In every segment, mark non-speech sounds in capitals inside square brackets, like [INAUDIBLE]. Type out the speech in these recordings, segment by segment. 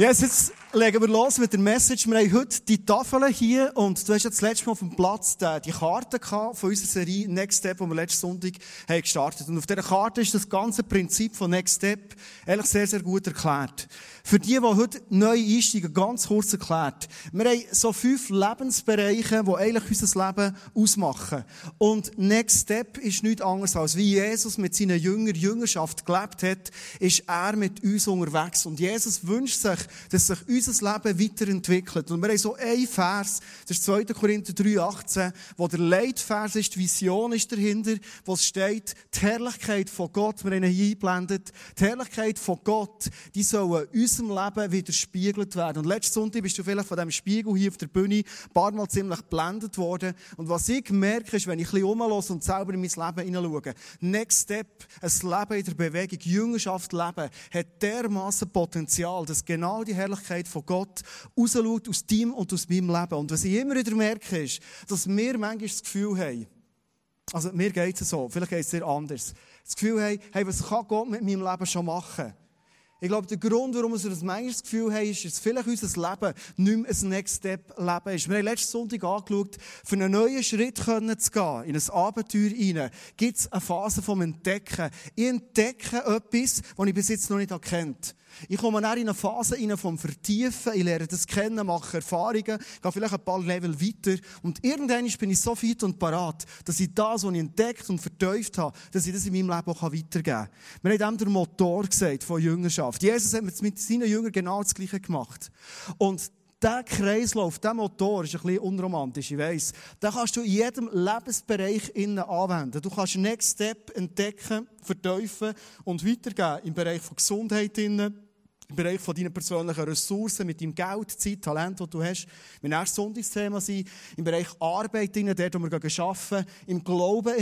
Yes, jetzt legen wir los mit der Message. Wir haben heute die Tafeln hier und du hast ja das letzte Mal auf dem Platz die, die Karte von unserer Serie Next Step, die wir letzten Sonntag haben gestartet Und auf dieser Karte ist das ganze Prinzip von Next Step ehrlich sehr, sehr gut erklärt. Für die, die heute neu einsteigen, ganz kurz erklärt. Wir haben so fünf Lebensbereiche, die eigentlich unser Leben ausmachen. Und Next Step ist nichts anderes als wie Jesus mit seinen Jüngern Jüngerschaft gelebt hat, ist er mit uns unterwegs. Und Jesus wünscht sich, dass sich unser Leben weiterentwickelt. Und wir haben so einen Vers, das ist 2. Korinther 3,18, wo der Leitvers ist, die Vision ist dahinter, wo es steht, die Herrlichkeit von Gott, wir haben ihn hier eingeblendet, die Herrlichkeit von Gott, die soll unserem Leben widerspiegelt werden. Und letzten Sonntag bist du vielleicht von diesem Spiegel hier auf der Bühne ein paar Mal ziemlich geblendet worden. Und was ich merke, ist, wenn ich ein bisschen rumlasse und selber in mein Leben hineinschaue, Next Step, ein Leben in der Bewegung, Jüngerschaft leben, hat dermaßen Potenzial, dass genau die Herrlichkeit von Gott rausschaut aus deinem und aus meinem Leben. Und was ich immer wieder merke, ist, dass wir manchmal das Gefühl haben, also mir geht es so, vielleicht geht es dir anders, das Gefühl haben, hey, was kann Gott mit meinem Leben schon machen? Ich glaube, der Grund, warum wir das manchmal das Gefühl haben, ist, dass vielleicht unser Leben nicht mehr ein Next Step Leben ist. Wir haben letzten Sonntag angeschaut, für einen neuen Schritt zu gehen, in ein Abenteuer hinein, gibt es eine Phase vom Entdecken. Ich entdecke etwas, das ich bis jetzt noch nicht erkannt ich komme dann in eine Phase rein vom Vertiefen, ich lerne das kennen, mache Erfahrungen, gehe vielleicht ein paar Level weiter und irgendwann bin ich so fit und parat, dass ich das, was ich entdeckt und vertieft habe, dass ich das in meinem Leben auch weitergeben kann. Wir haben dem der Motor gesagt von Jüngerschaft. Jesus hat mit seinen Jüngern genau das Gleiche gemacht. Und der Kreislauf, der Motor ist ein bisschen unromantisch, ich weiss. Den kannst du in jedem Lebensbereich innen anwenden. Du kannst Next Step entdecken, vertiefen und weitergeben im Bereich von Gesundheit innen, im Bereich von deinen persönlichen Ressourcen, mit deinem Geld, Zeit, Talent, das du hast. Mein erstes Sonntagsthema sein, im Bereich Arbeit innen, dort, wo wir arbeiten, im Glauben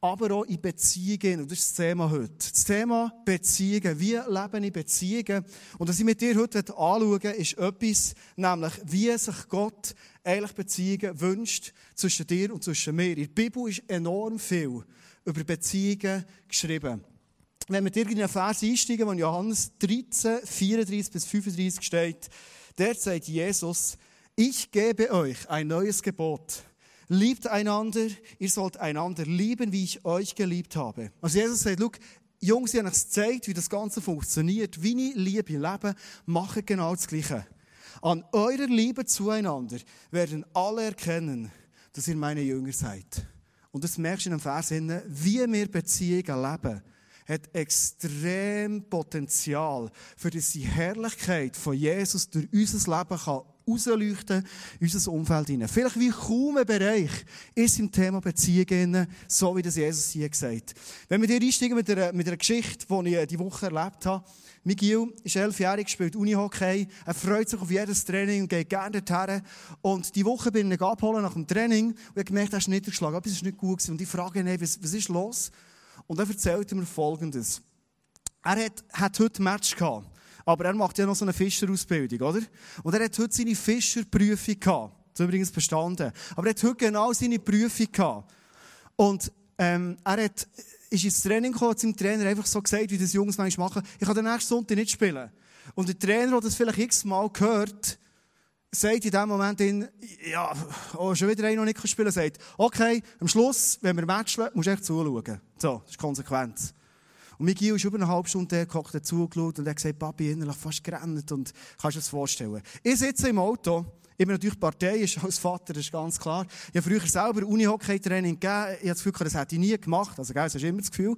aber auch in Beziehungen. Und das ist das Thema heute. Das Thema Beziehungen. Wie leben in Beziehungen? Und was ich mit dir heute anschauen möchte, ist etwas, nämlich, wie sich Gott eigentlich Beziehungen wünscht zwischen dir und zwischen mir. In der Bibel ist enorm viel über Beziehungen geschrieben. Wenn wir in einen Vers einsteigen, wo Johannes 13, 34 bis 35 steht, der sagt Jesus, ich gebe euch ein neues Gebot Liebt einander, ihr sollt einander lieben, wie ich euch geliebt habe. Also Jesus sagt, schau, Jungs, ich habe euch gezeigt, wie das Ganze funktioniert. Wie ich Liebe lebe, mache genau das Gleiche. An eurer Liebe zueinander werden alle erkennen, dass ihr meine Jünger seid. Und das merkst du in dem Vers, wie wir Beziehungen leben hat extrem Potenzial, für dass die Herrlichkeit von Jesus durch unser Leben kann rausleuchten in unser Umfeld hinein. Vielleicht wie kaum ein Bereich ist im Thema Beziehungen, so wie das Jesus hier gesagt. Wenn wir hier einsteigen mit einer, mit einer Geschichte, die ich die Woche erlebt habe, Miguel ist elfjährig, spielt Unihockey. Er freut sich auf jedes Training und geht gerne dorthin. Und die Woche bin ich abholen nach dem Training und habe gemerkt, er ist niedergeschlagen. Etwas ist nicht gut gewesen. Und ich frage ihn, was, was ist los? Und er erzählt mir Folgendes. Er hat, hat heute Match gehabt. Aber er macht ja noch so eine Fischerausbildung, oder? Und er hat heute seine Fischerprüfung gehabt. Das übrigens bestanden. Aber er hat heute genau seine Prüfung gehabt. Und, ähm, er hat, ist ins Training gekommen, hat seinem Trainer einfach so gesagt, wie das Jungs manchmal machen, ich kann den nächsten Sonntag nicht spielen. Und der Trainer, der das vielleicht x-mal gehört, sagt in dem Moment, in, ja, oh, schon wieder einer noch nicht spielen sagt, okay, am Schluss, wenn wir matchen, musst du echt zuschauen. So, das ist Konsequenz. Und Miguel ist über eine halbe Stunde der gekocht, hat zugeschaut und hat gesagt, Papi, innerlich fast gerannt und kannst dir das vorstellen. Ich sitze im Auto, ich bin natürlich Partei, ist als Vater, das ist ganz klar. Ich habe früher selber Uni-Hockey-Training gegeben. Ich habe das Gefühl, das hätte ich nie gemacht. Also, gell, das hast immer das Gefühl.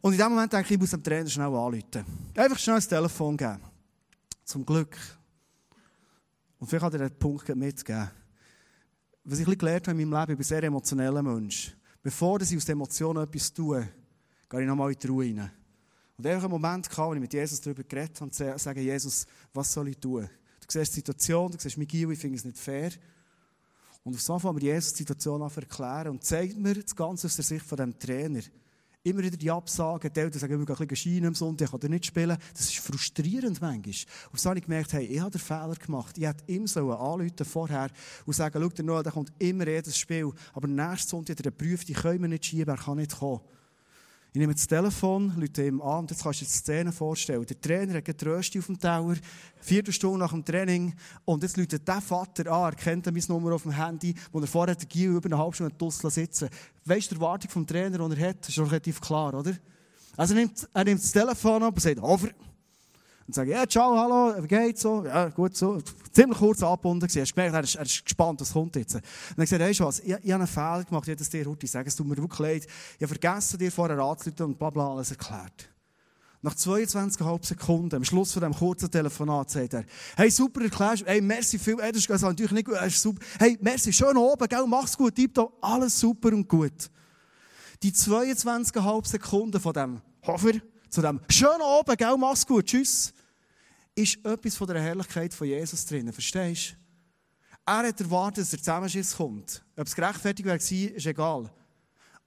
Und in dem Moment denke ich, ich muss dem Trainer schnell anrufen. Einfach schnell das Telefon geben. Zum Glück. Und vielleicht hat er den Punkt mitgegeben. Was ich gelernt habe in meinem Leben, ich bin ein sehr emotioneller Mensch. Bevor ich aus den Emotionen etwas tue, gehe ich nochmal in die Ruhe rein. Und einfach einen Moment kam, wo ich mit Jesus darüber geredet habe und sage, Jesus, was soll ich tun? Du siehst die Situation, du siehst Miguel, ich finde es nicht fair. Und auf so fangen Jesus die Situation an erklären und zeigt mir das Ganze aus der Sicht von dem Trainer. Immer wieder die Absagen, die Eltern sagen, wir gehen ein bisschen Schienen am Sonntag, ich kann nicht spielen. Das ist frustrierend manchmal. Und so habe ich gemerkt, hey, ich habe den Fehler gemacht. Ich hätte ihm so anrufen vorher und sagen, schau, der Noah, der kommt immer jedes Spiel. Aber nächstes Sonntag hat er Prüfung, die können wir nicht schieben, er kann nicht kommen. Ich nehme das Telefon, Leute ihm an und jetzt kannst du dir die Szene vorstellen. Der Trainer hat die Rösti auf dem Tower, vierte Stunde nach dem Training und jetzt läutet der Vater an, er kennt mein Nummer auf dem Handy, wo er vorher der Gil über eine halbe Stunde Dussel sitzen Weißt du, die Erwartung vom Trainer, die er hat, ist relativ klar, oder? Also er nimmt, er nimmt das Telefon ab und sagt, over. Und sagt, ja, ciao, hallo, wie geht's so? Ja, gut, so. Ziemlich kurz angebunden gewesen. Hast gemerkt, er ist, er ist gespannt, was kommt jetzt. Und dann gesagt, du was, ich, ich habe einen Fehler gemacht, ich hätte es dir heute sagen, es tut mir wirklich leid. Ich habe vergessen, dir vorher anzuleiten und bla bla alles erklärt. Nach 22,5 Sekunden, am Schluss von diesem kurzen Telefonat, sagt er, hey, super erklärst, hey, merci viel, hey, das ist natürlich nicht gut, ist super. Hey, merci, schön oben, gell, mach's gut, tipptopp, alles super und gut. Die 22,5 Sekunden von dem Hofer zu dem schön oben, gell, mach's gut, tschüss, ist etwas von der Herrlichkeit von Jesus drin, verstehst du? Er hat erwartet, dass der Zusammenschiss kommt. Ob es gerechtfertigt wäre, ist egal.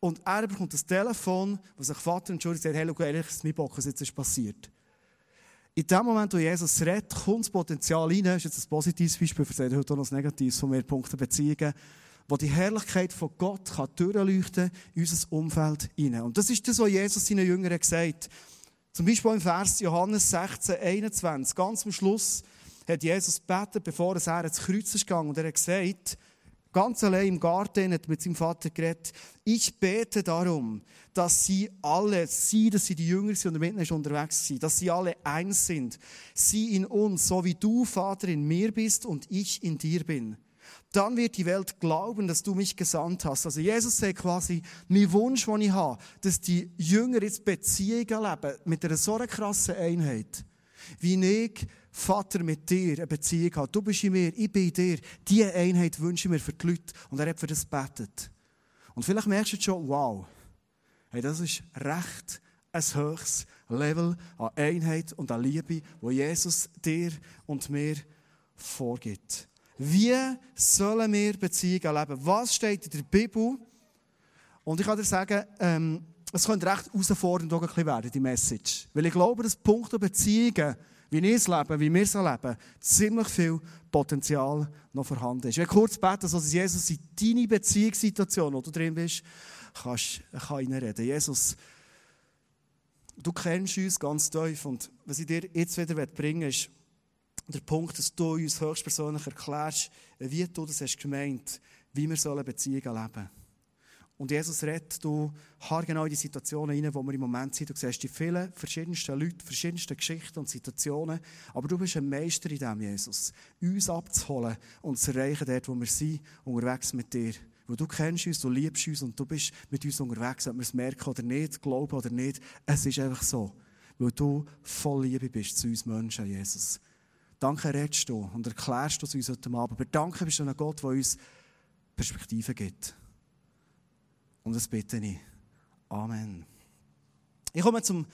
Und er bekommt das Telefon, wo sich Vater entschuldigt und sagt, hey, schau, ehrlich, es ist mein Bock, was jetzt ist passiert. In dem Moment, wo Jesus redet, kommt das Potenzial rein. Das ist jetzt ein positives Beispiel, für heute auch noch ein negatives von mir, Punkte Beziehungen, wo die Herrlichkeit von Gott kann durchleuchten in unser Umfeld hinein. Und das ist das, was Jesus seinen Jüngern gesagt hat. Zum Beispiel im Vers Johannes 16, 21, ganz am Schluss, hat Jesus gebeten, bevor er ins Kreuz ist gegangen. Und er hat gesagt, ganz allein im Garten, hat mit seinem Vater geredet, ich bete darum, dass sie alle, sie, dass sie die Jünger sind und miteinander unterwegs sind, dass sie alle eins sind. Sie in uns, so wie du, Vater, in mir bist und ich in dir bin dann wird die Welt glauben, dass du mich gesandt hast. Also Jesus sagt quasi, mein Wunsch, den ich habe, dass die Jünger jetzt Beziehungen leben, mit einer so krassen Einheit, wie ich, Vater, mit dir eine Beziehung habe. Du bist in mir, ich bin in dir. Diese Einheit wünsche ich mir für die Leute. Und er hat für das gebetet. Und vielleicht merkst du schon, wow, hey, das ist recht ein höchstes Level an Einheit und an Liebe, wo Jesus dir und mir vorgibt. Wie sollen wir Beziehungen leben? Was steht in der Bibel? Und ich kann dir sagen, ähm, es könnte recht herausfordernd werden, die Message. Weil ich glaube, dass Punkte Beziehungen, wie ich es lebe, wie wir es leben, ziemlich viel Potenzial noch vorhanden ist. Ich will kurz beten, dass Jesus in deine Beziehungssituation, wo du drin bist, kannst, kann reinreden. Jesus, du kennst uns ganz tief und was ich dir jetzt wieder bringen will, ist, der Punkt, dass du uns höchstpersönlich erklärst, wie du das hast gemeint, wie wir sollen Beziehungen leben. Und Jesus redet du genau in die Situationen hinein, wo wir im Moment sind. Du siehst die vielen verschiedensten Leute, verschiedensten Geschichten und Situationen. Aber du bist ein Meister in dem, Jesus. Uns abzuholen und zu erreichen dort, wo wir sind, unterwegs mit dir. Weil du kennst uns, du liebst uns und du bist mit uns unterwegs, ob wir es merken oder nicht, glauben oder nicht. Es ist einfach so. Weil du voll Liebe bist zu uns Menschen, Jesus. Danke redest du und erklärst du es uns heute Abend. Aber danke bist du ein Gott, der uns Perspektiven gibt. Und das bitte ich. Amen. Ich komme zum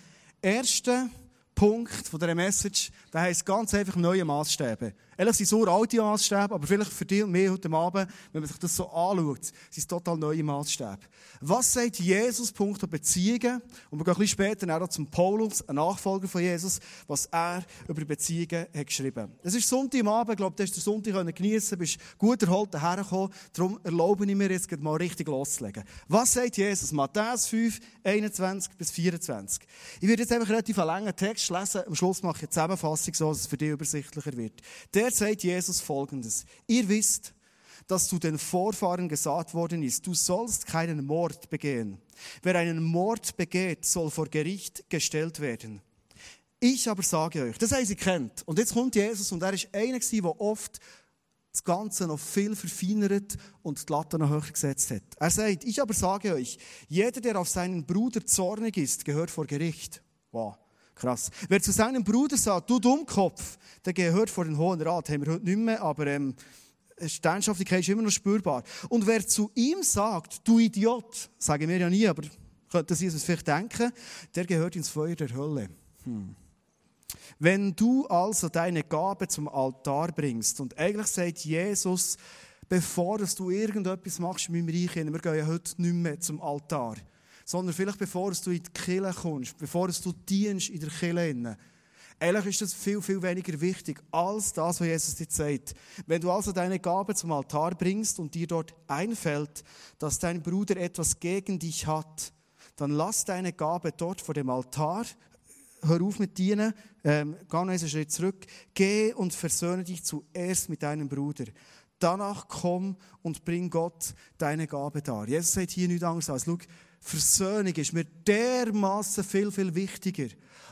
ersten Punkt von dieser Message. Der heisst ganz einfach neue Maßstäbe. Ehrlich sind so alte Maßstäbe, aber vielleicht für dich und mich heute Abend, wenn man sich das so anschaut, sind es total neue Maßstäbe. Was sagt Jesus, Punkt Beziehungen? Und wir gehen ein bisschen später auch zum Paulus, ein Nachfolger von Jesus, was er über Beziehungen hat geschrieben. Es ist Sonntag am Abend, ich glaube, du hast den Sonntag geniessen bist gut erholt hergekommen. Darum erlaube ich mir jetzt mal richtig loszulegen. Was sagt Jesus? Matthäus 5, 21 bis 24. Ich werde jetzt einfach relativ einen langen Text lesen. Am Schluss mache ich eine Zusammenfassung, so dass es für dich übersichtlicher wird. Der der sagt Jesus Folgendes. Ihr wisst, dass zu den Vorfahren gesagt worden ist, du sollst keinen Mord begehen. Wer einen Mord begeht, soll vor Gericht gestellt werden. Ich aber sage euch, das heißt, ihr kennt. Und jetzt kommt Jesus und er ist einer der oft das Ganze noch viel verfeinert und die Latte noch höher gesetzt hat. Er sagt, ich aber sage euch, jeder, der auf seinen Bruder zornig ist, gehört vor Gericht. Wow. Krass. Wer zu seinem Bruder sagt, du Dummkopf, der gehört vor den Hohen Rat. Haben wir heute nicht mehr, aber ähm, Sternschaftlichkeit ist immer noch spürbar. Und wer zu ihm sagt, du Idiot, sagen wir ja nie, aber könnte Sie es vielleicht denken, der gehört ins Feuer der Hölle. Hm. Wenn du also deine Gabe zum Altar bringst, und eigentlich sagt Jesus, bevor du irgendetwas machst in meinem Reich, wir gehen ja heute nicht mehr zum Altar sondern vielleicht bevor du in die Kirche kommst, bevor du dienst in der Kirche. Ehrlich ist das viel, viel weniger wichtig als das, was Jesus dir sagt. Wenn du also deine Gabe zum Altar bringst und dir dort einfällt, dass dein Bruder etwas gegen dich hat, dann lass deine Gabe dort vor dem Altar, hör auf mit dienen, ähm, geh noch einen Schritt zurück, geh und versöhne dich zuerst mit deinem Bruder. Danach komm und bring Gott deine Gabe dar. Jesus sagt hier nichts anderes als, schau, Versöhnung ist mir dermaßen viel, viel wichtiger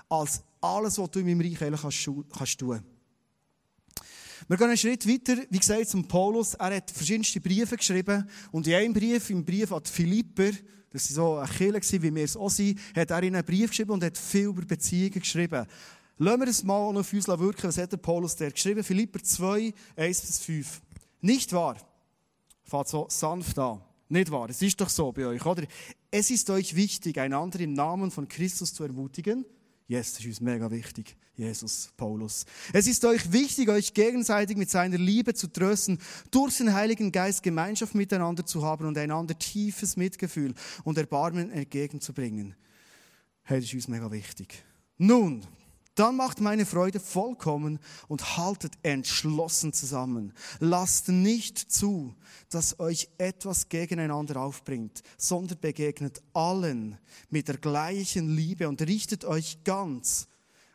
als alles, was du in meinem Reich kannst, kannst tun. Wir gehen einen Schritt weiter, wie gesagt, zum Paulus. Er hat verschiedenste Briefe geschrieben. Und in einem Brief, im Brief an die Philipper, das war so eine Kirche, wie wir es auch sind, hat er ihnen einen Brief geschrieben und hat viel über Beziehungen geschrieben. Lassen wir es mal auf uns wirken. Was hat der Paulus der geschrieben? Philipper 2, 1 bis 5. Nicht wahr? Fahrt so sanft an. Nicht wahr? Es ist doch so bei euch, oder? Es ist euch wichtig, einander im Namen von Christus zu ermutigen. Yes, das ist mega wichtig. Jesus, Paulus. Es ist euch wichtig, euch gegenseitig mit seiner Liebe zu trösten, durch den Heiligen Geist Gemeinschaft miteinander zu haben und einander tiefes Mitgefühl und Erbarmen entgegenzubringen. Hey, das ist uns mega wichtig. Nun, dann macht meine Freude vollkommen und haltet entschlossen zusammen. Lasst nicht zu, dass euch etwas gegeneinander aufbringt, sondern begegnet allen mit der gleichen Liebe und richtet euch ganz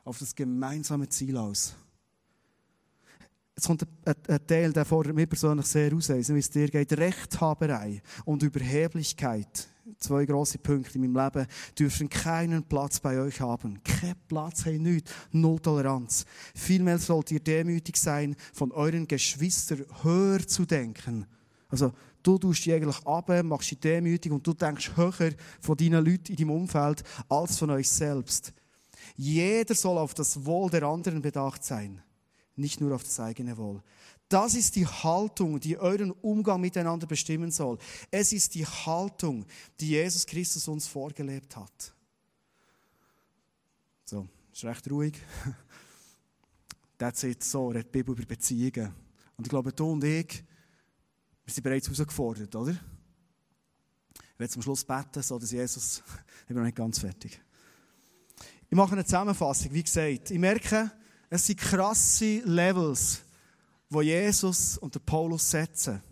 auf das gemeinsame Ziel aus. Jetzt kommt ein, Teil, der mir persönlich sehr aus, wie es dir geht. Rechthaberei und Überheblichkeit zwei große Punkte in meinem Leben, dürfen keinen Platz bei euch haben. Kein Platz, hey, nichts. Null Toleranz. Vielmehr sollt ihr demütig sein, von euren Geschwistern höher zu denken. Also, du tust dich eigentlich ab, machst dich demütig und du denkst höher von deinen Leuten in deinem Umfeld als von euch selbst. Jeder soll auf das Wohl der anderen bedacht sein, nicht nur auf das eigene Wohl. Das ist die Haltung, die euren Umgang miteinander bestimmen soll. Es ist die Haltung, die Jesus Christus uns vorgelebt hat. So, ist recht ruhig. [LAUGHS] That's it, so, redet die Bibel über Beziehungen. Und ich glaube, du und ich, wir sind bereits herausgefordert, oder? Ich werde zum Schluss beten, so dass Jesus, [LAUGHS] ich bin noch nicht ganz fertig. Ich mache eine Zusammenfassung, wie gesagt. Ich merke, es sind krasse Levels wo Jesus und der Paulus setzen.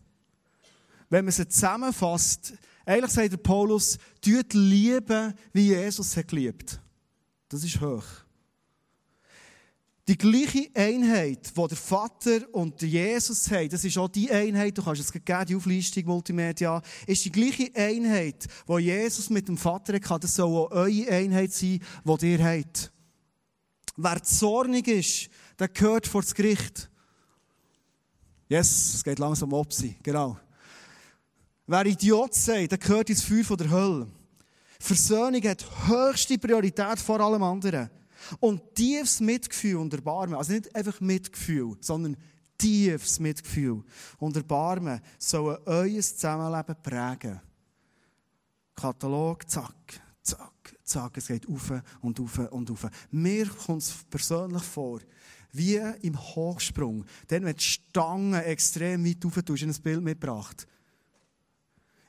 Wenn man sie zusammenfasst, eigentlich sagt der Paulus, tut lieben, wie Jesus hat geliebt. Das ist hoch. Die gleiche Einheit, die der Vater und Jesus haben, das ist auch die Einheit, du kannst es geben, die Auflistung Multimedia, ist die gleiche Einheit, die Jesus mit dem Vater hatte. Das soll auch eure Einheit sein, die ihr habt. Wer zornig ist, der gehört vor das Gericht. Yes, es geht langsam ob sie. Genau. Wer Idiot sagt, der gehört ins Feuer der Hölle. Versöhnung hat höchste Priorität vor allem anderen. Und tiefes Mitgefühl und Erbarmen, also nicht einfach Mitgefühl, sondern tiefes Mitgefühl und Erbarmen sollen euer Zusammenleben prägen. Katalog, zack, zack, zack, es geht auf und auf und auf. Mir kommt es persönlich vor, wie im Hochsprung. Dann, wenn die Stange extrem weit rauf tust, ein Bild mitgebracht.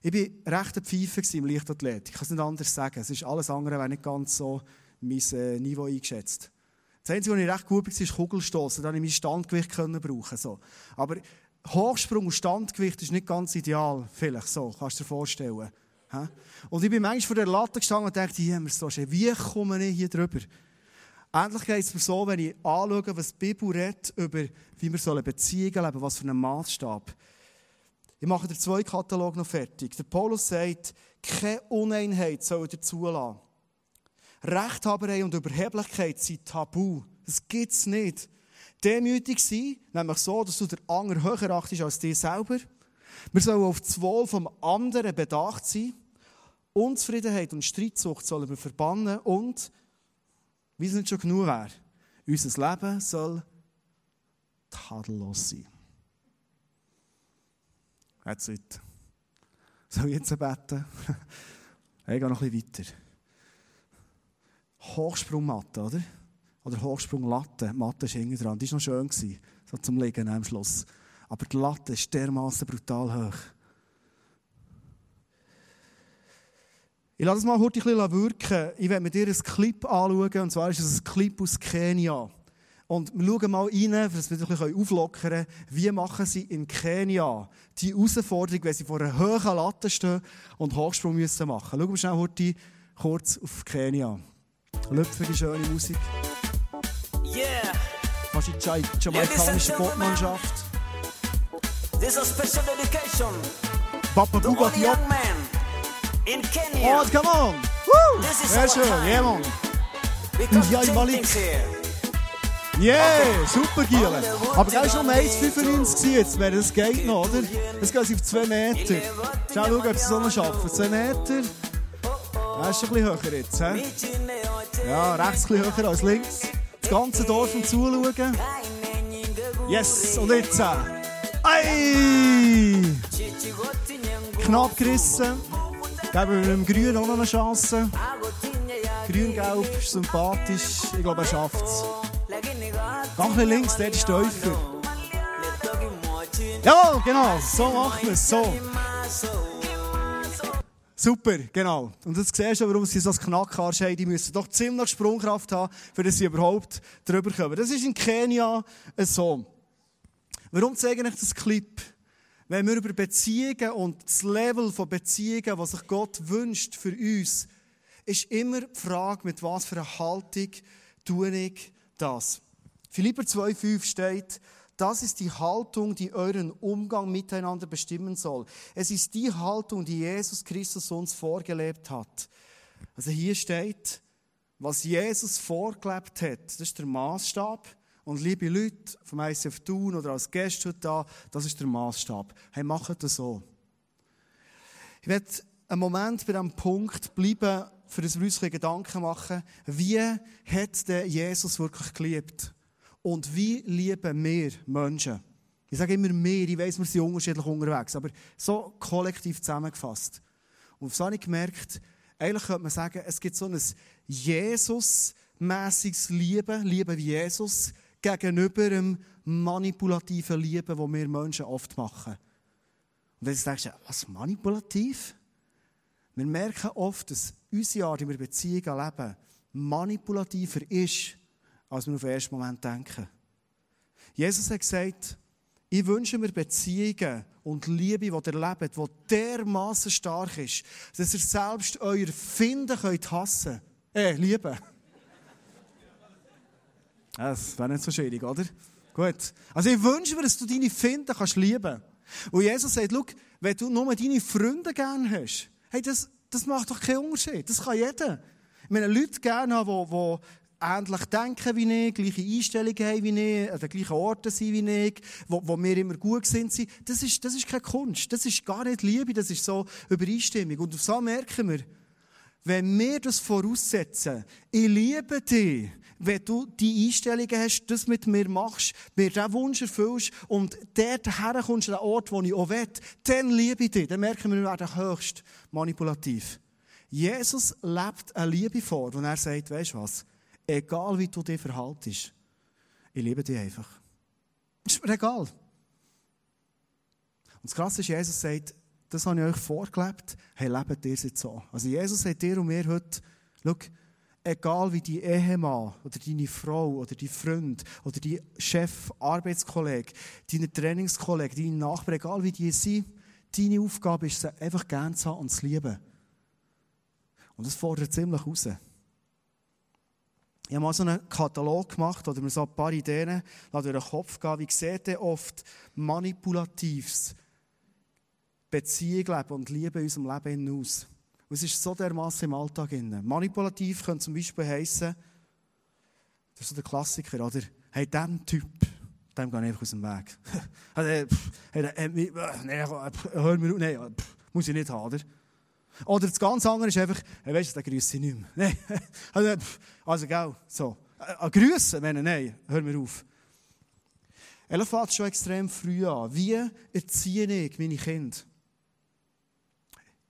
Ich war recht ein Pfeife im Leichtathletik. Ich kann es nicht anders sagen. Es ist alles andere, wäre nicht ganz so mein äh, Niveau eingeschätzt. Das Einzige, was ich recht gut war, ist Kugelstoßen. Da konnte ich mein Standgewicht brauchen. So. Aber Hochsprung und Standgewicht ist nicht ganz ideal. Vielleicht so, kannst du dir vorstellen. Und ich bin manchmal vor der Latte gestanden und dachte, wie komme ich hier drüber? Endlich geht es mir so, wenn ich anschaue, was die Bibel redet, über wie wir Beziehungen leben was für einen Maßstab. Ich mache den zweiten Katalog noch fertig. Der Paulus sagt, keine Uneinheit soll ihr zulassen. Rechthaberei und Überheblichkeit sind tabu. Das gibt es nicht. Demütig sein, nämlich so, dass du den anderen höher achtest als dich selber. Wir sollen auf das Wohl vom anderen bedacht sein. Unzufriedenheit und Streitsucht sollen wir verbannen und wie es nicht schon genug wäre. Unser Leben soll tadellos sein. That's it. Soll ich jetzt beten? [LAUGHS] ich gehe noch ein bisschen weiter. Hochsprungmatte, oder? Oder Hochsprunglatte. Matte ist hinten dran. Die war noch schön, so zum Liegen am Schluss. Aber die Latte ist dermaßen brutal hoch. Ich lasse es mal kurz ein bisschen wirken. Ich werde mit dir einen Clip anschauen, und zwar ist es ein Clip aus Kenia. Und wir schauen mal rein, dass wir ein bisschen auflockern können, wie machen sie in Kenia die Herausforderung, wenn sie vor einer hohen Latte stehen und Hochsprung müssen machen. Schauen wir schnell kurz kurz auf Kenia. Lüpfige, schöne Musik. Yeah. Fast in die jamaikanische Popmannschaft. This is a special dedication Papa to in Kenya. Oh, come on! Woo! This is Sehr schön, yeah, man. Because Ja, things here. Yeah, super Giele. Aber da war noch 1,95 jetzt, wenn das geht noch, oder? Das geht auf 2 Meter. Schau, schau, ob sie es noch schaffen. 2 Meter. Das ist ein bisschen höher jetzt, hä? Ja, rechts ein bisschen höher als links. Das ganze Dorf um Zuschauen. Yes, und jetzt. äh, Ei! Knapp gerissen. Geben wir dem Grün auch noch eine Chance. Grün-Gelb ist sympathisch. Ich glaube, er schafft es. Ganz ein links, der ist tiefer. Jawohl, genau. So machen wir es. So. Super, genau. Und jetzt siehst du, warum sie so ein Knackarsch haben. Die müssen doch ziemlich Sprungkraft haben, dass sie überhaupt drüber kommen. Das ist in Kenia so. Warum zeige ich das Clip? Wenn wir über Beziehungen und das Level von Beziehungen, was sich Gott wünscht für uns, ist immer die Frage, mit was für einer Haltung tue ich das. Philipper 2,5 steht, das ist die Haltung, die euren Umgang miteinander bestimmen soll. Es ist die Haltung, die Jesus Christus uns vorgelebt hat. Also hier steht, was Jesus vorgelebt hat, das ist der Maßstab. Und liebe Leute vom ICF Thun oder als Gäste heute da, das ist der Maßstab. Hey, macht das so. Ich werde einen Moment bei diesem Punkt bleiben, für das wir uns Gedanken machen, wie hat der Jesus wirklich geliebt? Und wie lieben wir Menschen? Ich sage immer wir, ich weiss, wir sind unterschiedlich unterwegs, aber so kollektiv zusammengefasst. Und so habe ich gemerkt, eigentlich könnte man sagen, es gibt so ein Jesus-mässiges Lieben, Lieben wie Jesus, gegenüber einem manipulativen Lieben, das wir Menschen oft machen. Und denkst du, was manipulativ? Wir merken oft, dass unsere Art, wie wir Beziehungen leben, manipulativer ist, als wir auf den ersten Moment denken. Jesus hat gesagt, ich wünsche mir Beziehungen und Liebe, die ihr lebt, die dermaßen stark ist, dass ihr selbst euer Finden könnt hassen Äh, lieben. Das wäre nicht so schwierig, oder? Gut. Also ich wünsche mir, dass du deine Finden kannst lieben. Und Jesus sagt, schau, wenn du nur deine Freunde gerne hast, hey, das, das macht doch keinen Unterschied. Das kann jeder. Ich meine, Leute gerne haben, die, die ähnlich denken wie ich, gleiche Einstellungen haben wie ich, an den gleichen Orten sind wie ich, wo, wo wir immer gut sind. Das ist, das ist keine Kunst. Das ist gar nicht Liebe, das ist so Übereinstimmung. Und so merken wir, wenn wir das voraussetzen, ich liebe dich, wenn du die Einstellungen hast, das mit mir machst, mir diesen Wunsch erfüllst und dort herkommst, an den Ort, wo ich auch will, dann liebe ich dich. Dann merken wir, wir werden höchst manipulativ. Jesus lebt eine Liebe vor, wo er sagt, weißt du was, egal wie du dich verhaltest, ich liebe dich einfach. Ist mir egal. Und das Krasse ist, Jesus sagt, das habe ich euch vorgelebt, hey, lebt ihr jetzt so. Also Jesus sagt dir und mir heute, schau, egal wie die Ehemann oder deine Frau oder dein Freund oder dein Chef, Arbeitskollege, deine Trainingskollege, deine Nachbarn, egal wie die sind, deine Aufgabe ist, sie einfach gern zu haben und zu lieben. Und das fordert ziemlich raus. Ich habe mal so einen Katalog gemacht oder mir so ein paar Ideen durch den Kopf gehen. Wie sieht denn oft manipulatives Beziehung leben und Liebe in unserem Leben aus? Und es ist so dermassen im Alltag drin. Manipulativ könnte zum Beispiel heissen, das ist so der Klassiker, oder? Hey, dem Typ, dem gehe ich einfach aus dem Weg. hey, [LAUGHS] pff, hey, äh, nee, hör mir auf, pff, muss ich nicht haben, oder? Oder das ganz andere ist einfach, hey, weißt du, den grüße ich nicht mehr. [LAUGHS] Nein, also, also, gell, so. Äh, grüßen, wenn nein, hör mir auf. Er fängt schon extrem früh an. Wie erziehe ich meine Kinder?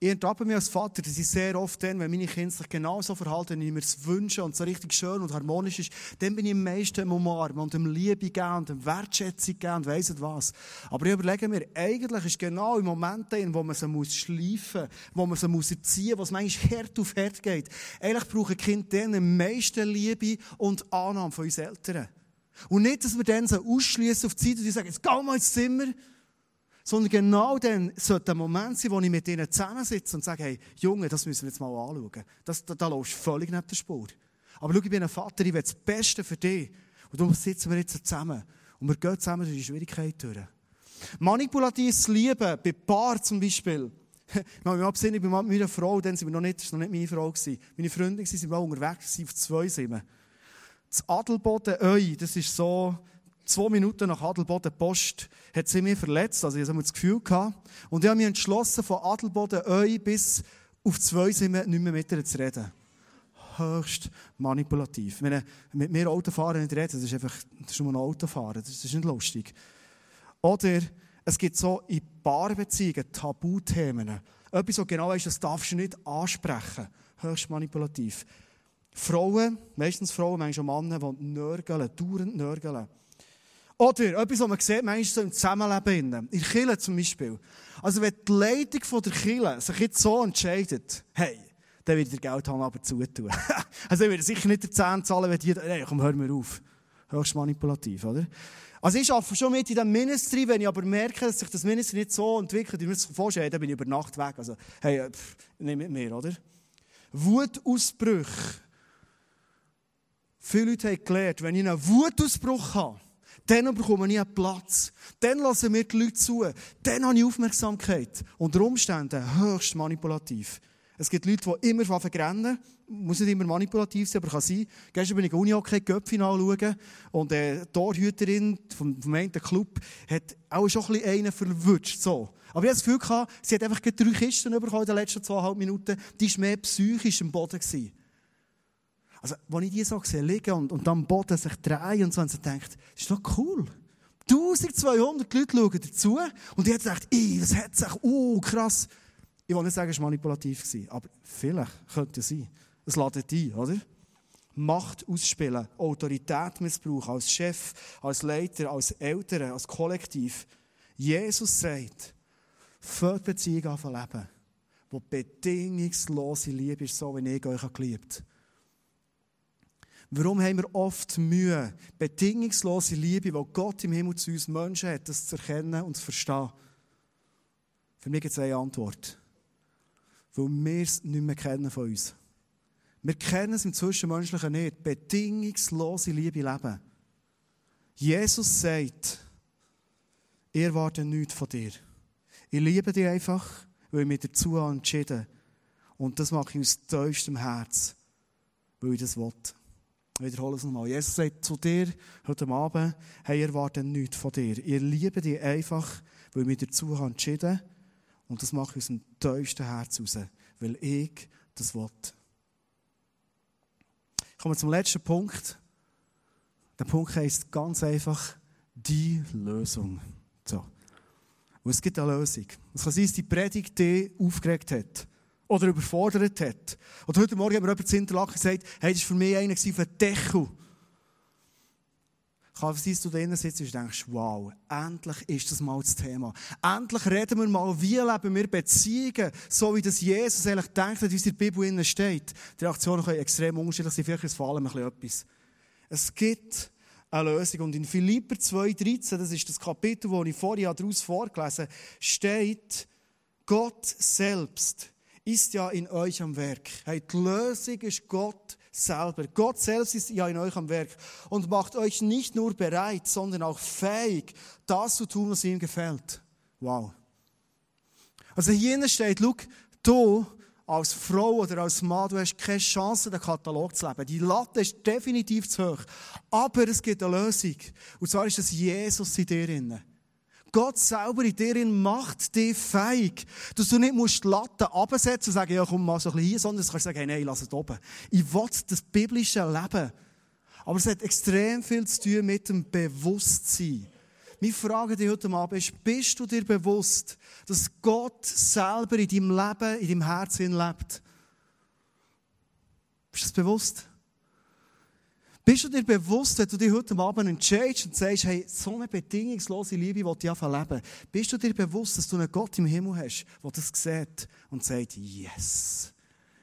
Ich ertappe mich als Vater, dass ich sehr oft dann, wenn meine Kinder sich genauso verhalten, wie ich mir es wünsche und so richtig schön und harmonisch ist, dann bin ich am meisten im Umarmen und im Liebe geben und im Wertschätzung geben und weiss nicht was. Aber ich überlege mir, eigentlich ist genau im Moment, in wo man sie muss schleifen wo man sie muss erziehen wo es manchmal Herd auf Herd geht. Eigentlich brauchen Kinder dann am meisten Liebe und Annahme von uns Eltern. Und nicht, dass wir dann so ausschließen auf die Zeit und sagen, jetzt geh mal ins Zimmer, Sondern genau dann sollte der Moment sein, wo ich mit ihnen zusammensitze und sage, hey, Junge, das müssen wir jetzt mal anschauen. Das, da, da läufst du völlig neben der Spur. Aber schau, ich bin ein Vater, ich will das Beste für dich. Und darum sitzen wir jetzt zusammen. Und wir gehen zusammen durch die Schwierigkeit durch. Manipulatives Lieben, bei Paar zum Beispiel. [LAUGHS] Ich habe mich absinnig bei meiner Frau, dann sind wir noch nicht, das war noch nicht meine Frau. Gewesen. Meine Freundin, sie sind mal unterwegs auf zwei Simmen. Das Adelboden Öi, das ist so, zwei Minuten nach Adelboden Post, hat sie mich verletzt. Also ich hatte das Gefühl gehabt. Und ich habe mich entschlossen, von Adelboden Öi bis auf zwei Simmen nicht mehr mit ihr zu reden. Höchst manipulativ. Wenn mit mir Autofahren nicht reden, das ist einfach, das ist nur ein Autofahren. Das ist nicht lustig. Oder, es gibt so in Paarbeziehungen Tabuthemen. Etwas, was genau ist, das darfst du nicht ansprechen. Höchst manipulativ. Frauen, meistens Frauen, manchmal Männer, die nörgeln, dauernd nörgeln. Oder etwas, was man sieht, manchmal im Zusammenleben. In der Kirche zum Beispiel. Also wenn die Leitung von der Kirche sich jetzt so entscheidet, hey, dann wird der Geldhang aber zutun. [LAUGHS] also ich würde sicher nicht der 10 zahlen, wenn die, hey, komm, hör mir auf. Höchst manipulativ, oder? Also ich arbeite schon mit in diesem Ministry, wenn ich aber merke, dass sich das Ministry nicht so entwickelt, wie ich mir das vorstelle, dann bin ich über Nacht weg. Also, hey, pff, nicht mit mir, oder? Wutausbrüche. Viele Leute haben gelernt, wenn ich einen Wutausbruch habe, dann bekomme ich einen Platz. Dann lassen mir die Leute zu. Dann habe ich Aufmerksamkeit. Unter Umständen höchst manipulativ. Es gibt Leute, die immer verrennen. Muss nicht immer manipulativ sein, aber kann sein. Gestern bin ich in Unihockey Göpfinal schauen und äh, die Torhüterin vom, vom einen Club hat auch schon ein bisschen einen verwünscht. So. Aber ich habe das Gefühl sie hat einfach drei Kisten bekommen in den letzten zweieinhalb Minuten. Die war mehr psychisch am Boden. Gewesen. Also, als ich die so sehe, liegen und, und am Boden sich drehen und so, und so denkt, das ist doch cool. 1200 Leute schauen dazu und ich habe gedacht, das hat sich, oh, krass. Ich will nicht sagen, es war manipulativ, aber vielleicht könnte es sein. Es ladet ein, oder? Macht ausspielen, Autorität missbrauchen, als Chef, als Leiter, als Eltern, als Kollektiv. Jesus sagt, fällt Beziehung an Leben, wo bedingungslose Liebe ist, so wie ich euch geliebt habe. Warum haben wir oft Mühe, bedingungslose Liebe, die Gott im Himmel zu uns Menschen hat, das zu erkennen und zu verstehen? Für mich gibt es eine Antwort weil wir es nicht mehr kennen von uns. Wir kennen es im Zwischenmenschlichen nicht. Bedingungslose Liebe leben. Jesus sagt, ich erwarte nichts von dir. Ich liebe dich einfach, weil ich mich dazu entschieden habe. Und das mache ich aus tiefstem Herz, weil ich das will. Wiederhole es nochmal. Jesus sagt zu dir heute Abend, hey, ich erwarte nichts von dir. Ich liebe dich einfach, weil mich dazu entschieden habe und das mache ich aus dem tiefsten Herz raus, weil ich das will. Ich komme zum letzten Punkt. Der Punkt heisst ganz einfach, die Lösung. So. Und es gibt eine Lösung. Es kann sein, dass die Predigt dich aufgeregt hat. Oder überfordert hat. Oder heute Morgen haben wir jemand zu Interlaken gesagt, hey, das war für mich einer auf dem Deckel. Kann sein, dass du drinnen sitzt und denkst, wow, endlich ist das mal das Thema. Endlich reden wir mal, wie leben wir Beziehungen, so wie das Jesus eigentlich denkt, es in der Bibel steht. Die Reaktionen können extrem unterschiedlich sein, vielleicht ist es vor allem ein bisschen etwas. Es gibt eine Lösung. Und in Philipper 2,13, das ist das Kapitel, das ich vorher daraus vorgelesen habe, steht, Gott selbst ist ja in euch am Werk. Hey, die Lösung ist Gott selber. Gott selbst ist ja in euch am Werk und macht euch nicht nur bereit, sondern auch fähig, das zu tun, was ihm gefällt. Wow. Also hier steht, schau, du als Frau oder als Mann, du hast keine Chance, den Katalog zu leben. Die Latte ist definitiv zu hoch. Aber es gibt eine Lösung. Und zwar ist es Jesus in dir. Drin. Gott selber in dir macht dich fähig. Dass du nicht musst die Latte absetzen und sagen, ja, komm mal so ein bisschen hier, sondern du kannst sagen, hey, nein, lass es oben. Ich will das biblische Leben. Aber es hat extrem viel zu tun mit dem Bewusstsein. Meine Frage dir heute Abend ist, bist du dir bewusst, dass Gott selber in deinem Leben, in deinem Herzen lebt? Bist du das bewusst? Bist du dir bewusst, wenn du dich heute Abend entscheidest und sagst, hey, so eine bedingungslose Liebe will ich einfach leben, bist du dir bewusst, dass du einen Gott im Himmel hast, der das sieht und sagt, yes,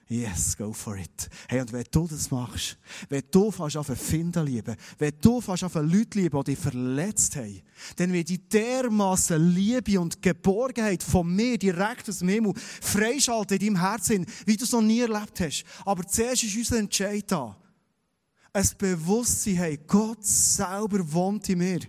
Yes, go for it. Hey, und wenn du das machst, wenn du fast auf finden lieben, wenn du fast auf Leute lieben, die dich verletzt haben, dann wird die dermassen Liebe und Geborgenheit von mir direkt aus dem Himmel freischalten in deinem Herzen, wie du es noch nie erlebt hast. Aber zuerst ist unser Entscheid da. Ein Bewusstsein, hey, Gott selber wohnt in mir.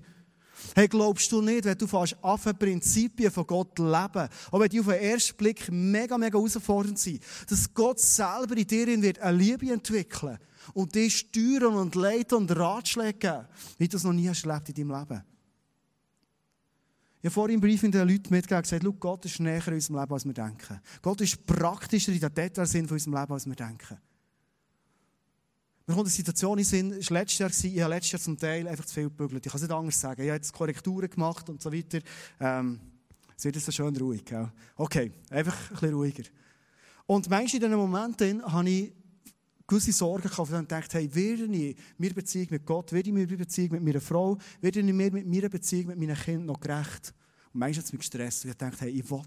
Hey, glaubst du nicht, wenn du fast auf Prinzipien von Gott leben, auch wenn die auf den ersten Blick mega, mega herausfordernd sind, dass Gott selber in dir wird eine Liebe entwickeln und dich steuern und leiten und Ratschläge geben, wie du es noch nie hast erlebt in deinem Leben. Ich habe vorhin im Briefing den Leuten mitgegeben gesagt, Gott ist näher in unserem Leben, als wir denken. Gott ist praktischer in der Detailsinn von unserem Leben, als wir denken. Mir kommt eine Situation in Sinn, es war letztes Jahr, ich habe letztes Jahr zum Teil einfach zu viel gebügelt. Ich kann es nicht anders sagen. Ich habe jetzt Korrekturen gemacht und so weiter. Ähm, es wird jetzt so schön ruhig. Gell? Okay, einfach ein bisschen ruhiger. Und manchmal in diesen Momenten habe ich gewisse Sorgen gehabt und gedacht, hey, werde ich meine Beziehung mit Gott, werde ich meine Beziehung mit meiner Frau, werde ich mir mit meiner Beziehung mit meinen Kindern noch gerecht? Und manchmal hat es mich gestresst und ich dachte, hey, ich will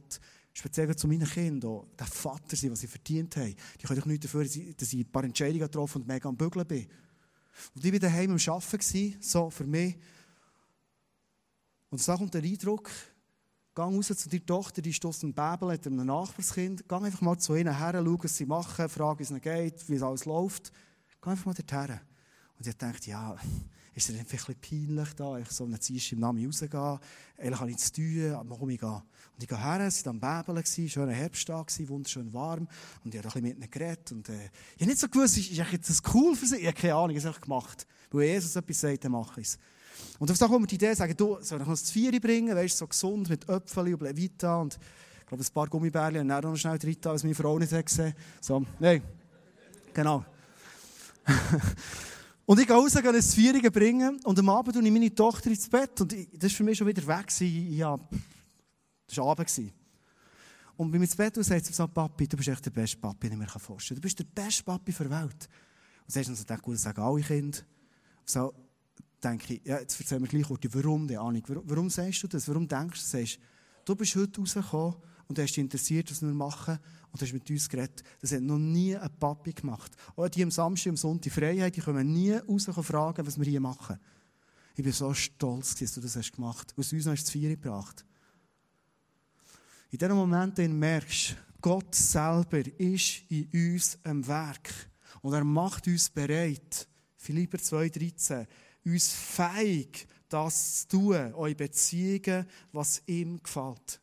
speziell zu meinen Kindern, der Vater sein, was sie verdient haben. Die können doch nicht dafür, dass ich ein paar Entscheidungen getroffen und mega am Bügeln bin. Und ich war daheim am Arbeiten, so für mich. Und da kommt der Eindruck, geh raus zu deiner Tochter, die aus dem Babel, hat einem Nachbarskind, geh einfach mal zu ihnen her, schau, was sie machen, frage, wie es ihnen geht, wie es alles läuft. Geh einfach mal dorthin. Und ich dachte, ja, ist es ein bisschen peinlich da, ich so einen Dienstag im Namen rausgehen, eigentlich habe ich zu tun, warum ich gehe. Und ich gehe her, es war am Bäbeln, schöner Herbsttag, wunderschön warm, und ich habe ein bisschen mit ihnen geredet, und äh, ich habe nicht so gewusst, ist, ist das cool für sie? Ich habe keine Ahnung, ich habe es gemacht. Weil Jesus etwas sagt, dann mache ich es. Und auf das kommt mir die Idee, sagen, du, soll ich noch das Vieri bringen, weißt so gesund, mit Äpfeln und Levita, und ich glaube, ein paar Gummibärchen, und dann noch schnell drin, was meine Frau nicht gesehen. So, nein, genau. [LAUGHS] Und ich gehe raus, gehe ein Vierige bringen und am Abend bringe ich meine Tochter ins Bett und ich, das war für mich schon wieder weg. Ja, das war Abend. Und bin ins Bett und sagt sie so, Papi, du bist echt der beste Papi, den ich mir vorstellen kann. Du bist der beste Papi der Welt. Und sagst dann so, gut, das sagen alle Kinder. So denke ich, ja, jetzt erzähl mir gleich warum, die Ahnung. Warum, warum sagst du das? Warum denkst du, sagst, du bist heute rausgekommen und hast dich interessiert, was wir machen und hast mit uns geredet. Das hat noch nie ein Papi gemacht. Auch die am Samstag und Sonntag Freiheit, die können nie raus fragen, was wir hier machen. Ich bin so stolz, dass du das hast gemacht hast. Aus uns hast du Vier gebracht. In diesem Moment merkst du, Gott selber ist in uns am Werk. Und er macht uns bereit, Philipper 2,13, uns fähig, das zu tun, eure Beziehungen, was ihm gefällt.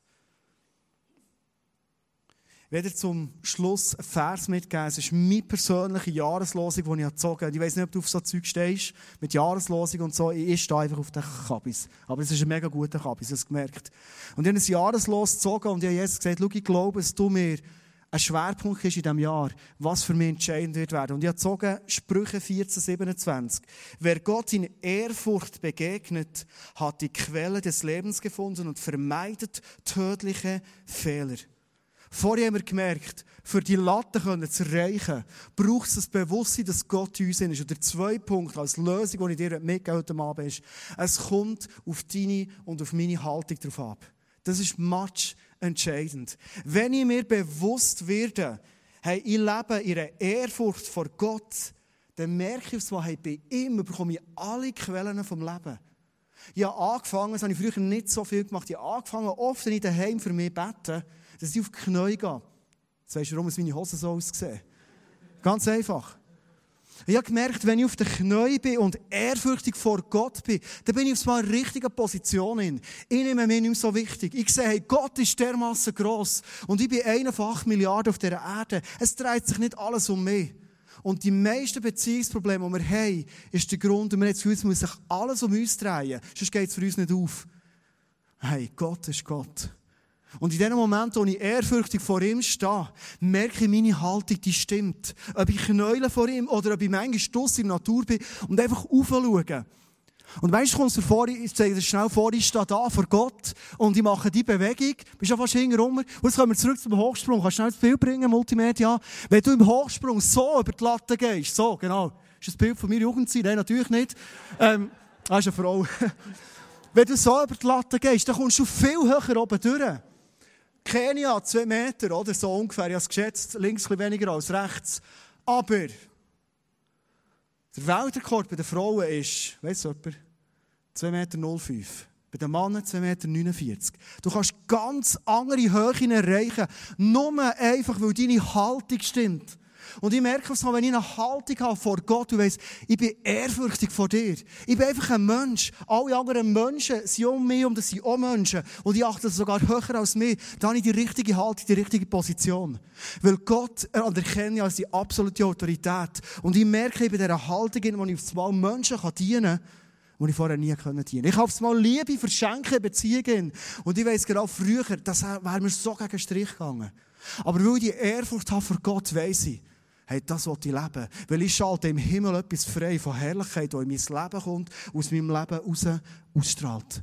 Wieder zum Schluss ein Vers mitgeben. Es ist meine persönliche Jahreslosung, die ich gezogen habe. Ich weiß nicht, ob du auf so Zeug stehst, mit Jahreslosung und so. Ich stehe einfach auf den Kabis. Aber es ist ein mega guter Kabis, du gemerkt. Und ich habe ein Jahreslos gezogen und ich habe Jesus gesagt, schau, ich glaube, dass du mir ein Schwerpunkt ist in diesem Jahr, was für mich entscheidend wird werden. Und ich habe gezogen, Sprüche 14, 27. Wer Gott in Ehrfurcht begegnet, hat die Quelle des Lebens gefunden und vermeidet tödliche Fehler. Vorher haben wir gemerkt, für die Latte zu erreichen, braucht es das Bewusstsein, dass Gott in uns ist. Und der zweite Punkt als Lösung, die ich dir mitgebe heute Abend ist, es kommt auf deine und auf meine Haltung drauf ab. Das ist much entscheidend. Wenn ich mir bewusst werde, hey, ich lebe in einer Ehrfurcht vor Gott, dann merke ich Mal, hey, bei ihm bekomme ich alle Quellen vom Leben. Ich habe angefangen, das habe ich früher nicht so viel gemacht, ich habe angefangen, oft nicht daheim für mich beten, dass ich auf die Knie gehe. Jetzt weißt du, warum meine Hose so aussehen. Ganz einfach. Ich habe gemerkt, wenn ich auf den Knien bin und ehrfürchtig vor Gott bin, dann bin ich auf einer richtigen Position in. Ich nehme mir nicht mehr so wichtig. Ich sehe, hey, Gott ist dermaßen gross und ich bin einer von acht Milliarden auf dieser Erde. Es dreht sich nicht alles um mich. Und die meisten Beziehungsprobleme, die wir haben, ist der Grund, dass wir jetzt fühlen, es muss sich alles um uns drehen. Sonst geht es für uns nicht auf. Hey, Gott ist Gott. Und in dem Moment, wo ich ehrfürchtig vor ihm stehe, merke ich, meine Haltung, die stimmt. Ob ich knäule vor ihm oder ob ich manchmal Stuss in der Natur bin und einfach aufschaue. Und du, kommst du vor, ich zeige dir schnell vor, ich stehe da vor Gott und ich mache die Bewegung, bist ja fast hinterher und jetzt kommen wir zurück zum Hochsprung. Kannst du schnell das Bild bringen, Multimedia? Wenn du im Hochsprung so über die Latte gehst, so, genau. Ist das Bild von mir Jugendzeit? Nein, natürlich nicht. Ähm, das ist eine Frau. [LAUGHS] Wenn du so über die Latte gehst, dann kommst du viel höher oben durch. Kenia, zwei Meter, oder so ungefähr. Ich habe es geschätzt, links ein bisschen weniger als rechts. Aber der Weltrekord bei den Frauen ist, weißt du jemand, 2,05 Meter. Bei den Männern 2,49 Meter. Du kannst ganz andere Höhen erreichen, nur einfach, weil deine Haltung stimmt. Und ich merke es wenn ich eine Haltung habe vor Gott, du weißt, ich bin ehrfürchtig vor dir. Ich bin einfach ein Mensch. Alle anderen Menschen sind um mich und das sind auch Menschen. Und ich achte sogar höher als mich. Da habe ich die richtige Haltung, die richtige Position. Weil Gott anerkenne ich als die absolute Autorität. Und ich merke, ich bin dieser Haltung, wo ich auf zwei Menschen dienen kann, die ich vorher nie dienen konnte. Ich habe aufs Mal Liebe verschenken, Beziehungen. Und ich weiss genau, früher, das wäre mir so gegen den Strich gegangen. Aber weil ich die Ehrfurcht habe vor Gott, weiss ich, hey, das will ich leben. Weil ich schalte im Himmel etwas frei von Herrlichkeit, die in mein Leben kommt, aus meinem Leben raus ausstrahlt.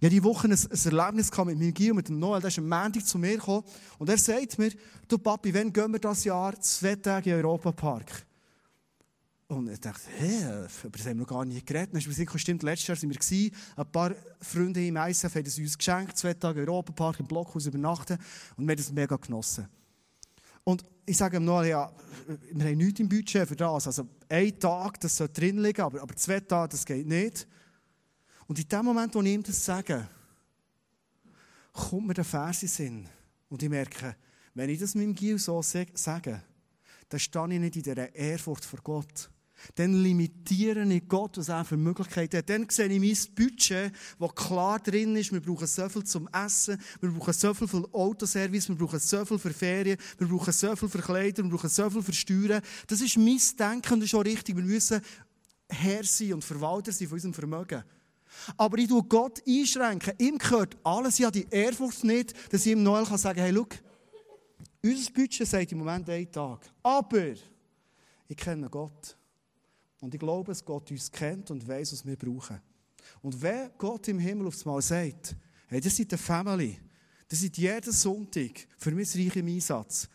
Ich hatte diese Woche ein, ein Erlebnis mit meinem Gil, mit dem Noel. Der ist am Montag zu mir gekommen und er sagt mir, du Papi, wann gehen wir das Jahr zwei Tage in den Europapark? Und ich dachte, hä, über das haben wir noch gar nicht geredet. Dann ist mir stimmt, letztes Jahr sind wir gewesen, ein paar Freunde im ISF haben es uns geschenkt, zwei Tage Europapark im Blockhaus übernachten und wir haben das mega genossen. Und ich sage ihm noch, ja, wir haben nichts im Budget für das. Also ein Tag, das soll drin liegen, aber, aber zwei Tage, das geht nicht. Und in dem Moment, wo ich ihm das sage, kommt mir der Vers in Sinn. Und ich merke, wenn ich das meinem Gil so sage, dann stehe ich nicht in dieser Ehrfurcht vor Gott. Dann limitiere ich Gott, was er für Möglichkeiten hat. Dann sehe ich mein Budget, das klar drin ist. Wir brauchen so viel zum Essen, wir brauchen so viel für Autoservice, wir brauchen so viel für Ferien, wir brauchen so viel für Kleider, wir brauchen so viel für Steuern. Das ist mein Denken und das ist auch richtig. Wir müssen Herr sein und Verwalter sein von unserem Vermögen. Aber ich tue Gott einschränken. Ihm gehört alles. Ich habe die Ehrfurcht nicht, dass ich ihm Noel kann sagen hey, schau, unser Budget sagt im Moment einen Tag. Aber ich kenne Gott. Und ich glaube, dass Gott uns kennt und weiß, was wir brauchen. Und wenn Gott im Himmel aufs Mal sagt, hey, das ist eine Family, das ist jeden Sonntag für mich reich im Einsatz.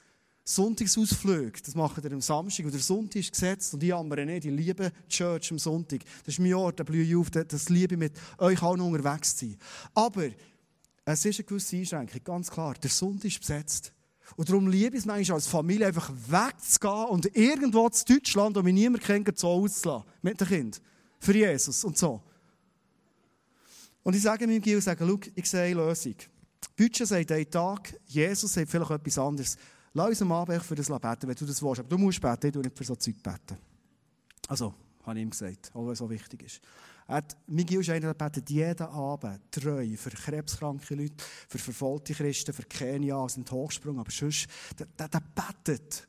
Sonntagsausflüge, das machen wir am Samstag, und der Sonntag ist gesetzt, und ich jammere nicht, ich liebe die Church am Sonntag. Das ist mein Ort, da blühe ich auf, das liebe ich mit euch allen unterwegs zu sein. Aber es ist eine gewisse Einschränkung, ganz klar, der Sonntag ist besetzt. Und darum liebe ich es manchmal als Familie einfach wegzugehen und irgendwo zu Deutschland, wo mich niemand kennt, so auszulassen. Mit dem Kind. Für Jesus und so. Und ich sage meinem Gil, sage, schau, ich sehe eine Lösung. Budget sagt einen Tag, Jesus sagt vielleicht etwas anderes. Lass uns am Abend für das beten, wenn du das willst. Aber du musst beten, ich tue nicht für so Zeug beten. Also, habe ich ihm gesagt, auch wenn es so wichtig ist. Hat, ist einer, der betet jeden Abend treu für krebskranke Leute, für verfolgte Christen, für Kenia, sind hochgesprungen, aber sonst, der, der, der betet.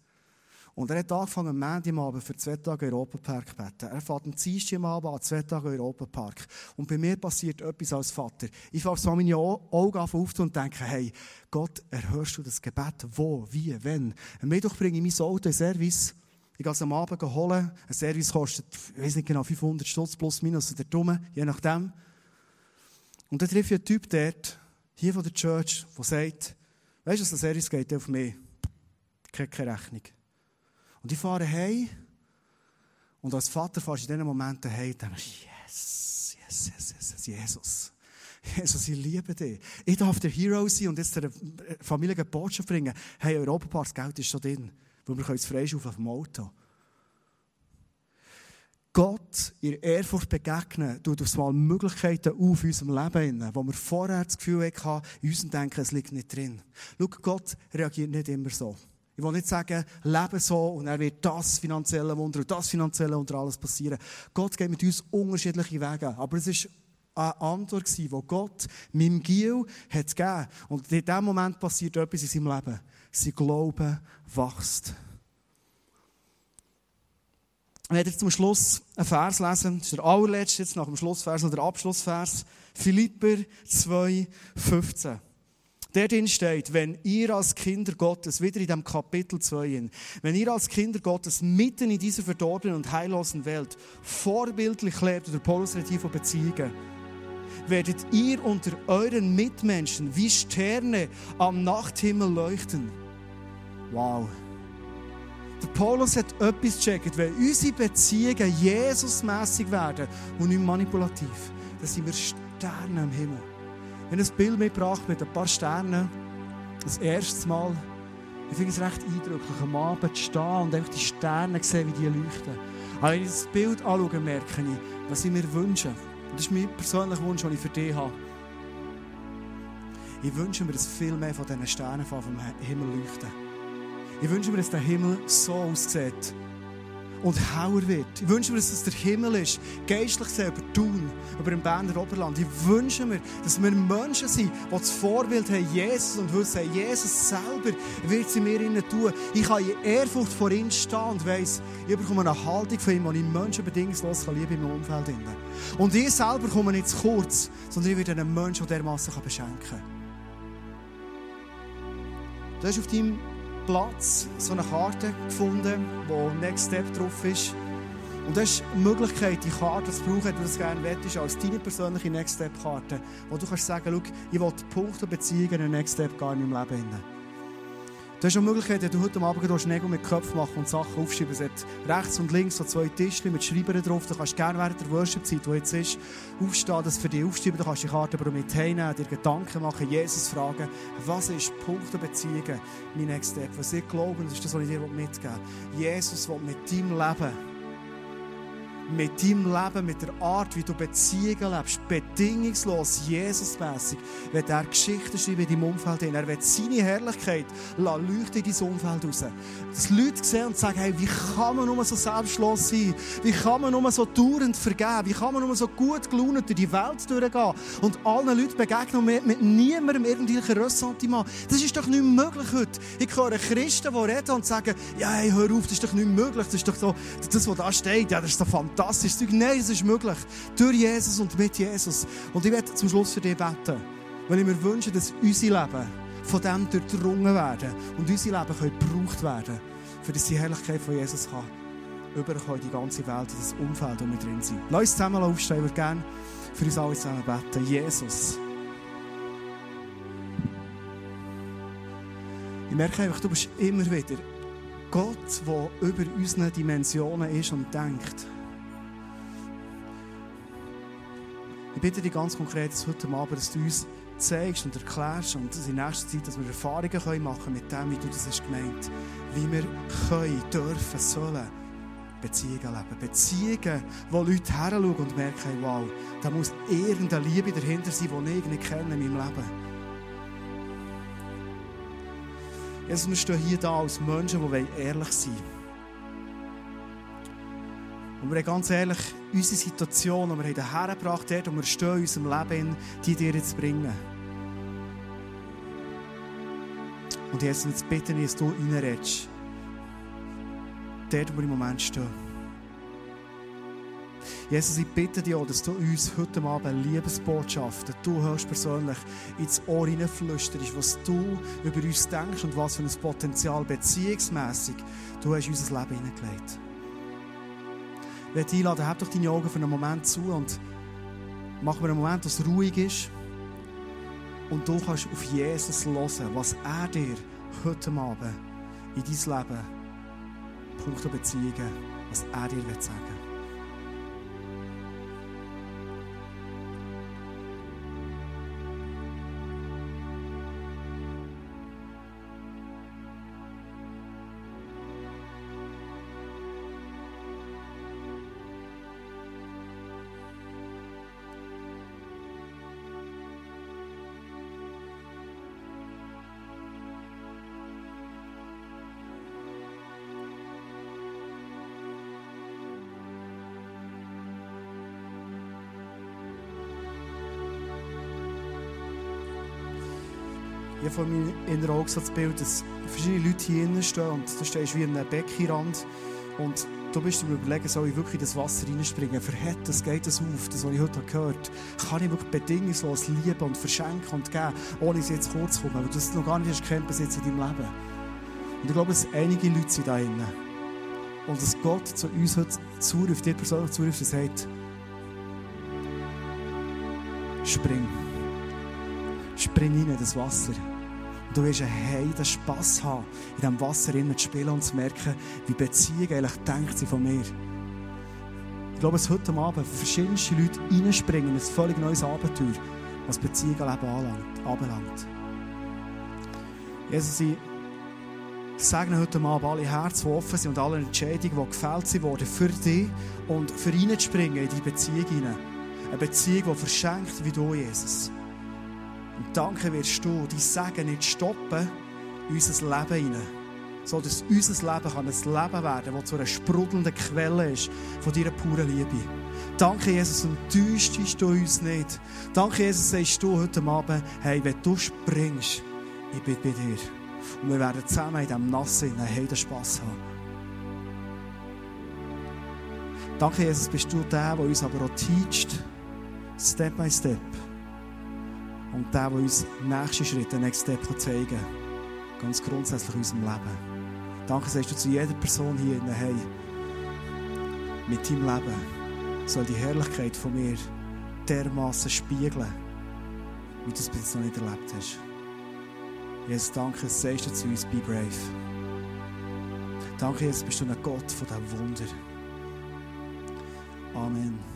Und er hat angefangen, am Montag Abend für zwei Tage Europapark zu beten. Er fährt am Dienstag Abend an zwei Tage Europapark. Und bei mir passiert etwas als Vater. Ich fange so meine Augen aufzutun und denke, hey, Gott, erhörst du das Gebet? Wo? Wie? Wenn? Am Mittwoch bringe ich mein Auto in Service. Ich gehe es am Abend holen. Ein Service kostet, ich weiß nicht genau, 500 Stutz plus minus oder dumm, je nachdem. Und dann treffe ich einen Typ dort, hier von der Church, der sagt, weißt du, der Service geht auf mich. Keine Rechnung. Und ich fahre heim. Und als Vater fährst du in diesen Momenten heim und denkst, yes, yes, yes, yes, Jesus. Jesus, ich liebe dich. Ich darf der Hero sein und jetzt der Familie eine Botschaft bringen. Hey, Europapark, das Geld ist schon drin. Weil wir es freischaufeln auf dem Auto. Gott in Ehrfurcht begegnen, tut uns mal Möglichkeiten auf in unserem Leben, wo wir vorher das Gefühl hatten, in unserem Denken, es liegt nicht drin. Schau, Gott reagiert nicht immer so. Ich will nicht sagen, lebe so und er wird das finanzielle Wunder und das finanzielle Wunder alles passieren. Gott geht mit uns unterschiedliche Wege. Aber es ist eine Antwort die Gott meinem Gil hat gegeben. Und in dem Moment passiert etwas in seinem Leben sein Glaube wächst. Ich werde zum Schluss einen Vers lesen. Das ist der allerletzte, jetzt nach dem Schlussvers oder der Abschlussvers. Philipper 2, 15. Der drin steht, wenn ihr als Kinder Gottes, wieder in dem Kapitel 2, wenn ihr als Kinder Gottes mitten in dieser verdorbenen und heillosen Welt vorbildlich lebt, oder Paulus redet von Beziehungen, werdet ihr unter euren Mitmenschen wie Sterne am Nachthimmel leuchten. Wow. Der Paulus hat etwas gecheckt. Wenn unsere Beziehungen Jesusmässig werden und nicht manipulativ, dann sind wir Sterne im Himmel. Ich habe ein Bild mitgebracht mit ein paar Sternen. das erste Mal, ich finde es recht eindrücklich, am Abend zu stehen und einfach die Sterne zu sehen, wie die leuchten. Aber wenn ich das Bild anschaue, merke ich, was ich mir wünsche. Und das ist mein persönlicher Wunsch, den ich für dich habe. Ich wünsche mir, dass viel mehr von diesen Sternen vom Himmel leuchten. Ich wünsche mir, dass der Himmel so aussieht und heller wird. Ich wünsche mir, dass es der Himmel ist, geistlich gesehen, über Thun, über dem Berner Oberland. Ich wünsche mir, dass wir Menschen sind, die das Vorbild haben, Jesus, und wissen, Jesus selber wird sie mir innen tun. Ich kann in Ehrfurcht vor ihm stehen und weiss, ich bekomme eine Haltung von ihm, die ich Menschen bedingungslos lieben in meinem Umfeld. Und ich selber komme nicht zu kurz, sondern ich werde einen Menschen dermassen beschenken kann. Du hast auf deinem Platz so eine Karte gefunden, wo Next Step drauf ist. Und du hast die Möglichkeit, die Karte zu brauchen, wenn du das gerne willst, als deine persönliche Next Step Karte, wo du kannst sagen, ich will Punkte Beziehungen in Next Step gar in meinem Leben. Hinein. Du hast die Möglichkeit, wenn du heute Abend Nägel mit Köpfen machen und Sachen aufschreiben. Es hat rechts und links so zwei Tischchen mit Schreibern drauf. Du kannst gerne während der Worship-Zeit, die jetzt ist, aufstehen, das für dich aufschreiben. Du kannst die Karte aber mit heimnehmen, dir Gedanken machen, Jesus fragen, was ist Punkt der Beziehungen, mein Next Step? Was ich glaube, das ist das, was ich dir mitgeben will. Jesus will mit deinem Leben mit deinem Leben, mit der Art, wie du Beziehungen lebst, bedingungslos, Jesusmässig, wird er Geschichten schreiben in deinem Umfeld. Er wird seine Herrlichkeit leuchten in dein Umfeld raus. Dass Leute sehen und sagen, hey, wie kann man nur so selbstlos sein? Wie kann man nur so dauernd vergeben? Wie kann man nur so gut gelaunt durch die Welt durchgehen und allen Leuten begegnen mit, mit niemandem irgendwelche Ressentiment? Das ist doch nicht möglich heute. Ich höre Christen, die reden und sagen, ja, hey, hör auf, das ist doch nicht möglich. Das ist doch so, das, was da steht, ja, das ist so fantastisch fantastisches Zeug. Nein, es ist möglich. Durch Jesus und mit Jesus. Und ich werde zum Schluss für dich beten. Weil ich mir wünsche, dass unser Leben von dem durchdrungen werden und unser Leben kann gebraucht werden, für die Herrlichkeit von Jesus kann überkommen die ganze Welt, in das Umfeld, wo wir drin sind. Lass uns zusammen aufstehen. Würde gerne für uns alle zusammen beten. Jesus. Ich merke einfach, du bist immer wieder Gott, der über unsere Dimensionen ist und denkt. Bitte dich ganz konkret dass heute Abend, dass du uns zeigst und erklärst und in nächster Zeit, dass wir Erfahrungen machen können mit dem, wie du das hast gemeint. Wie wir können, dürfen, sollen Beziehungen leben. Beziehungen, wo Leute heranschauen und merken, wow, da muss irgendeine Liebe dahinter sein, die ich nicht kenne in meinem Leben. Jesus, wir stehen hier da als Menschen, die ehrlich sein wollen. Und wir ganz ehrlich unsere Situation, die wir hierher gebracht haben, und wir stehen in unserem Leben, die dir jetzt bringen. Und jetzt, jetzt bitte ich, dass du reinredest. Dort, wo wir im Moment stehen. Jesus, ich bitte dich auch, dass du uns heute Abend eine Liebesbotschaft, du hörst persönlich ins Ohr hineinflüsterst, was du über uns denkst und was für ein Potenzial beziehungsmässig du hast in unser Leben hineingelegt ich möchte einladen, hab doch deine Augen für einen Moment zu und mach mir einen Moment, es ruhig ist. Und du kannst auf Jesus hören, was er dir heute Abend in dein Leben, Punkte Beziehungen, was er dir sagen will. Ich habe vor meinem inneren Auge das Bild, dass verschiedene Leute hier innen stehen und du stehst wie an einem Beckenrand und du bist dir überlegen, soll ich wirklich das Wasser reinspringen? Verhält das, geht das auf? Das, was ich heute gehört kann ich wirklich bedingungslos lieben und verschenken und geben, ohne es jetzt kurz zu kommen, weil du das noch gar nicht hast kennt bis jetzt in deinem Leben. Und ich glaube, dass einige Leute sind da innen. Und dass Gott zu uns heute zuruft, dir persönlich zuruft und sagt, spring. Spring rein in das Wasser. Du wirst einen den Spass haben, in diesem Wasser zu spielen und zu merken, wie Beziehung eigentlich denkt sie von mir. Ich glaube, dass heute Abend verschiedenste Leute reinspringen in ein völlig neues Abenteuer, was Beziehungen anbelangt. Jesus, ich segne heute Abend alle Herzen, die offen sind und alle Entscheidungen, die gefällt sind worden für dich und für ihn zu springen in die Beziehung hinein. Eine Beziehung, die verschenkt wie du, Jesus. Und danke wirst du dein Segen nicht stoppen unser Leben hinein. So dass unser Leben kann ein Leben werden das zu einer sprudelnden Quelle ist von deiner puren Liebe. Danke, Jesus, und täuschst du uns nicht. Danke, Jesus, sagst du heute Abend, hey, wenn du springst, ich bin bei dir. Und wir werden zusammen in diesem Nassen hey, den Spass haben. Danke, Jesus, bist du der, der uns aber auch teacht, Step by Step. Und der, der uns nächste Schritte, Next Step zeigen kann. Ganz grundsätzlich in unserem Leben. Danke, sagst du zu jeder Person hier in der hey, mit deinem Leben soll die Herrlichkeit von mir dermaßen spiegeln, wie du es bis noch nicht erlebt hast. Jesus, danke, sagst du zu uns, be brave. Danke, Jesus, bist du ein Gott von diesem Wunder. Amen.